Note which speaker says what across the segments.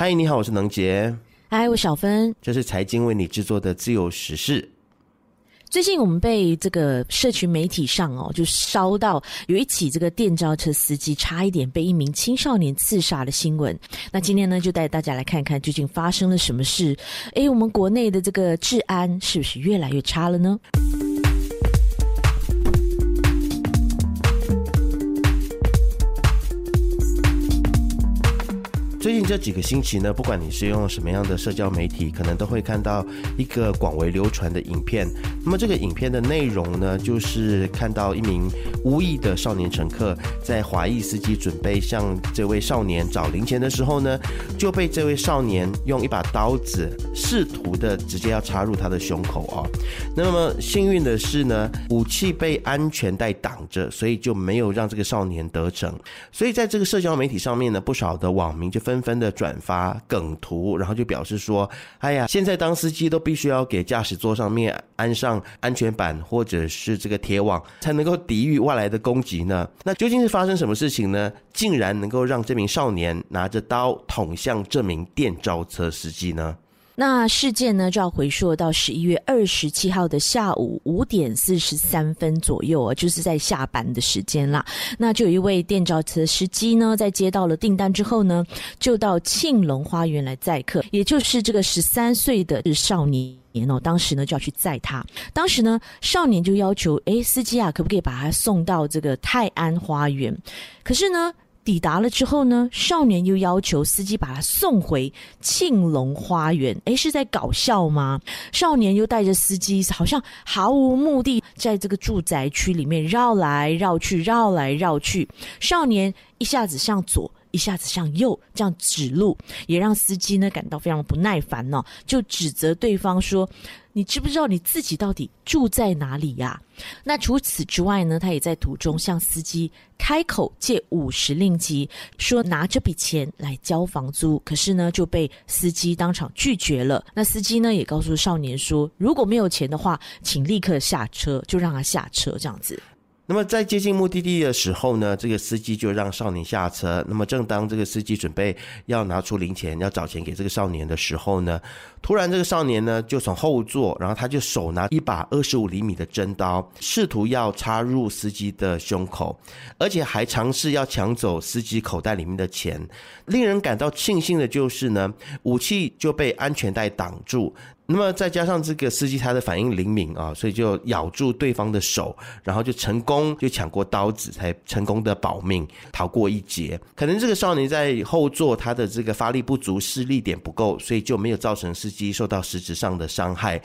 Speaker 1: 嗨，你好，我是能杰。
Speaker 2: 嗨，我小芬。
Speaker 1: 这是财经为你制作的自由时事。
Speaker 2: 最近我们被这个社群媒体上哦，就烧到有一起这个电召车司机差一点被一名青少年刺杀的新闻。那今天呢，就带大家来看看究竟发生了什么事。诶，我们国内的这个治安是不是越来越差了呢？
Speaker 1: 最近这几个星期呢，不管你是用什么样的社交媒体，可能都会看到一个广为流传的影片。那么这个影片的内容呢，就是看到一名无意的少年乘客在华裔司机准备向这位少年找零钱的时候呢，就被这位少年用一把刀子试图的直接要插入他的胸口啊。那么幸运的是呢，武器被安全带挡着，所以就没有让这个少年得逞。所以在这个社交媒体上面呢，不少的网民就纷纷的转发梗图，然后就表示说：“哎呀，现在当司机都必须要给驾驶座上面安上安全板或者是这个铁网，才能够抵御外来的攻击呢。那究竟是发生什么事情呢？竟然能够让这名少年拿着刀捅向这名电召车司机呢？”
Speaker 2: 那事件呢，就要回溯到十一月二十七号的下午五点四十三分左右啊，就是在下班的时间啦。那就有一位电召车司机呢，在接到了订单之后呢，就到庆隆花园来载客，也就是这个十三岁的少年哦。当时呢，就要去载他。当时呢，少年就要求，哎，司机啊，可不可以把他送到这个泰安花园？可是呢。抵达了之后呢，少年又要求司机把他送回庆隆花园。诶，是在搞笑吗？少年又带着司机，好像毫无目的，在这个住宅区里面绕来绕去，绕来绕去。少年一下子向左。一下子向右这样指路，也让司机呢感到非常不耐烦呢，就指责对方说：“你知不知道你自己到底住在哪里呀？”那除此之外呢，他也在途中向司机开口借五十令吉，说拿这笔钱来交房租，可是呢就被司机当场拒绝了。那司机呢也告诉少年说：“如果没有钱的话，请立刻下车，就让他下车这样子。”
Speaker 1: 那么在接近目的地的时候呢，这个司机就让少年下车。那么正当这个司机准备要拿出零钱要找钱给这个少年的时候呢，突然这个少年呢就从后座，然后他就手拿一把二十五厘米的真刀，试图要插入司机的胸口，而且还尝试要抢走司机口袋里面的钱。令人感到庆幸的就是呢，武器就被安全带挡住。那么再加上这个司机他的反应灵敏啊，所以就咬住对方的手，然后就成功就抢过刀子，才成功的保命逃过一劫。可能这个少年在后座他的这个发力不足，施力点不够，所以就没有造成司机受到实质上的伤害。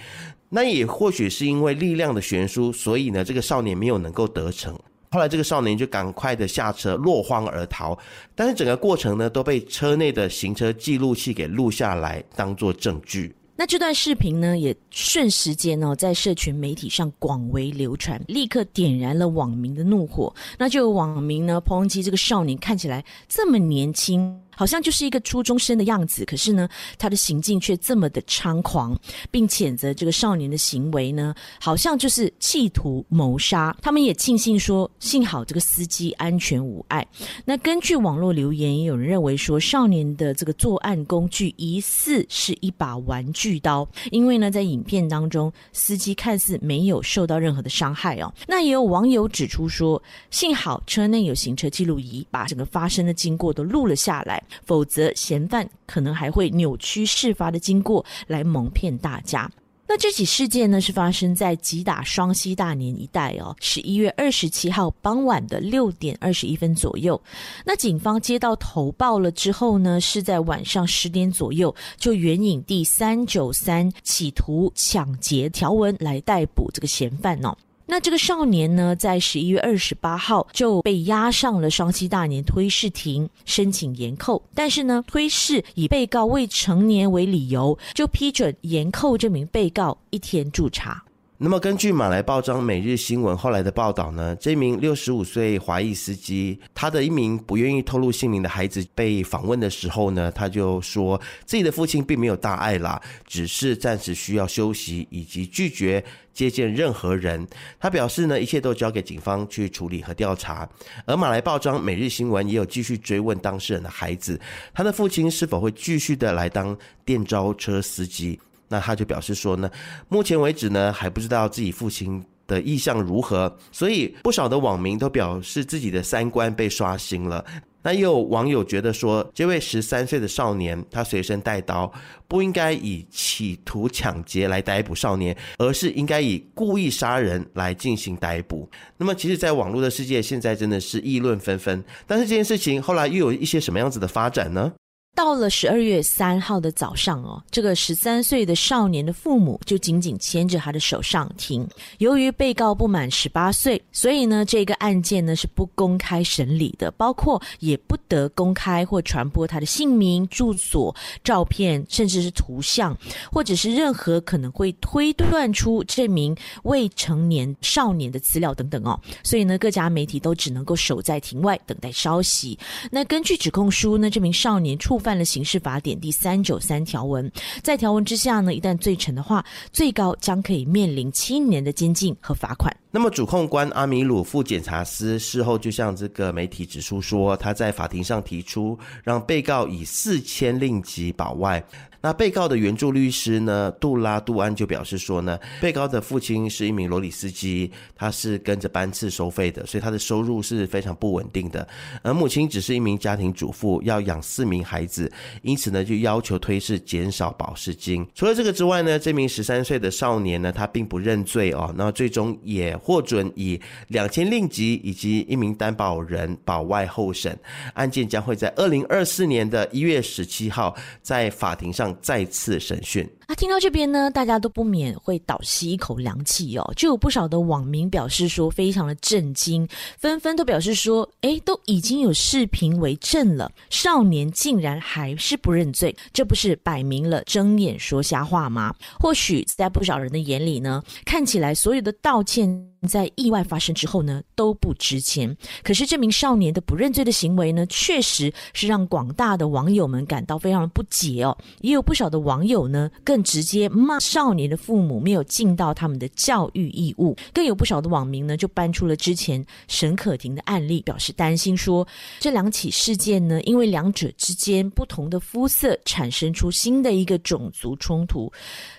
Speaker 1: 那也或许是因为力量的悬殊，所以呢这个少年没有能够得逞。后来这个少年就赶快的下车落荒而逃，但是整个过程呢都被车内的行车记录器给录下来，当做证据。
Speaker 2: 那这段视频呢，也瞬时间哦，在社群媒体上广为流传，立刻点燃了网民的怒火。那就有网民呢抨击这个少年看起来这么年轻。好像就是一个初中生的样子，可是呢，他的行径却这么的猖狂，并谴责这个少年的行为呢，好像就是企图谋杀。他们也庆幸说，幸好这个司机安全无碍。那根据网络留言，也有人认为说，少年的这个作案工具疑似是一把玩具刀，因为呢，在影片当中，司机看似没有受到任何的伤害哦。那也有网友指出说，幸好车内有行车记录仪，把整个发生的经过都录了下来。否则，嫌犯可能还会扭曲事发的经过来蒙骗大家。那这起事件呢，是发生在吉打双溪大年一带哦，十一月二十七号傍晚的六点二十一分左右。那警方接到投报了之后呢，是在晚上十点左右就援引第三九三企图抢劫条文来逮捕这个嫌犯哦。那这个少年呢，在十一月二十八号就被押上了双溪大年推事庭，申请延扣。但是呢，推事以被告未成年为理由，就批准延扣这名被告一天驻查。
Speaker 1: 那么，根据马来报章《每日新闻》后来的报道呢，这名六十五岁华裔司机，他的一名不愿意透露姓名的孩子被访问的时候呢，他就说自己的父亲并没有大碍啦，只是暂时需要休息，以及拒绝接见任何人。他表示呢，一切都交给警方去处理和调查。而马来报章《每日新闻》也有继续追问当事人的孩子，他的父亲是否会继续的来当电召车司机。那他就表示说呢，目前为止呢还不知道自己父亲的意向如何，所以不少的网民都表示自己的三观被刷新了。那也有网友觉得说，这位十三岁的少年他随身带刀，不应该以企图抢劫来逮捕少年，而是应该以故意杀人来进行逮捕。那么，其实，在网络的世界，现在真的是议论纷纷。但是这件事情后来又有一些什么样子的发展呢？
Speaker 2: 到了十二月三号的早上哦，这个十三岁的少年的父母就紧紧牵着他的手上庭。由于被告不满十八岁，所以呢，这个案件呢是不公开审理的，包括也不得公开或传播他的姓名、住所、照片，甚至是图像，或者是任何可能会推断出这名未成年少年的资料等等哦。所以呢，各家媒体都只能够守在庭外等待消息。那根据指控书呢，这名少年触犯了刑事法典第三九三条文，在条文之下呢，一旦罪成的话，最高将可以面临七年的监禁和罚款。
Speaker 1: 那么，主控官阿米鲁副检察司事后就向这个媒体指出说，他在法庭上提出让被告以四千令吉保外。那被告的援助律师呢，杜拉杜安就表示说呢，被告的父亲是一名罗里司机，他是跟着班次收费的，所以他的收入是非常不稳定的。而母亲只是一名家庭主妇，要养四名孩子，因此呢，就要求推事减少保释金。除了这个之外呢，这名十三岁的少年呢，他并不认罪哦，那最终也获准以两千令吉以及一名担保人保外候审。案件将会在二零二四年的一月十七号在法庭上。再次审讯。
Speaker 2: 啊听到这边呢，大家都不免会倒吸一口凉气哦。就有不少的网民表示说，非常的震惊，纷纷都表示说，哎，都已经有视频为证了，少年竟然还是不认罪，这不是摆明了睁眼说瞎话吗？或许在不少人的眼里呢，看起来所有的道歉在意外发生之后呢都不值钱。可是这名少年的不认罪的行为呢，确实是让广大的网友们感到非常不解哦。也有不少的网友呢，更。直接骂少年的父母没有尽到他们的教育义务，更有不少的网民呢就搬出了之前沈可婷的案例，表示担心说这两起事件呢，因为两者之间不同的肤色产生出新的一个种族冲突，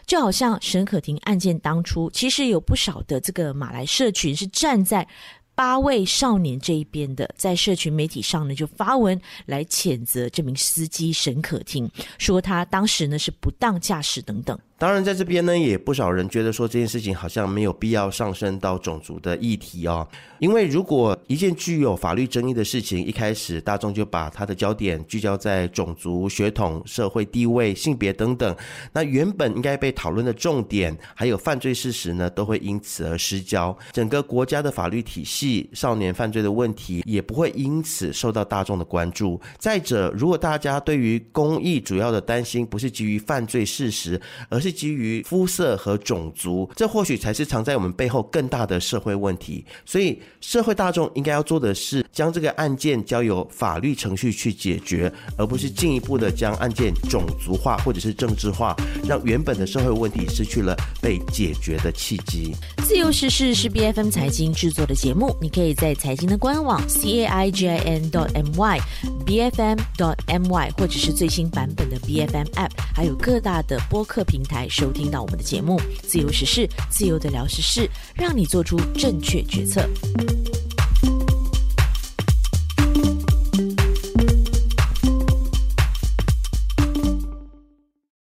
Speaker 2: 就好像沈可婷案件当初，其实有不少的这个马来社群是站在。八位少年这一边的，在社群媒体上呢，就发文来谴责这名司机沈可婷，说他当时呢是不当驾驶等等。
Speaker 1: 当然，在这边呢，也不少人觉得说这件事情好像没有必要上升到种族的议题哦。因为如果一件具有法律争议的事情，一开始大众就把它的焦点聚焦在种族、血统、社会地位、性别等等，那原本应该被讨论的重点，还有犯罪事实呢，都会因此而失焦。整个国家的法律体系、少年犯罪的问题，也不会因此受到大众的关注。再者，如果大家对于公益主要的担心不是基于犯罪事实，而是基于肤色和种族，这或许才是藏在我们背后更大的社会问题。所以，社会大众应该要做的是，将这个案件交由法律程序去解决，而不是进一步的将案件种族化或者是政治化，让原本的社会问题失去了被解决的契机。
Speaker 2: 自由时事是 B F M 财经制作的节目，你可以在财经的官网 c a i g i n dot m y b f m dot m y 或者是最新版本的 B F M App，还有各大的播客平台。来收听到我们的节目，自由时事，自由的聊时事，让你做出正确决策。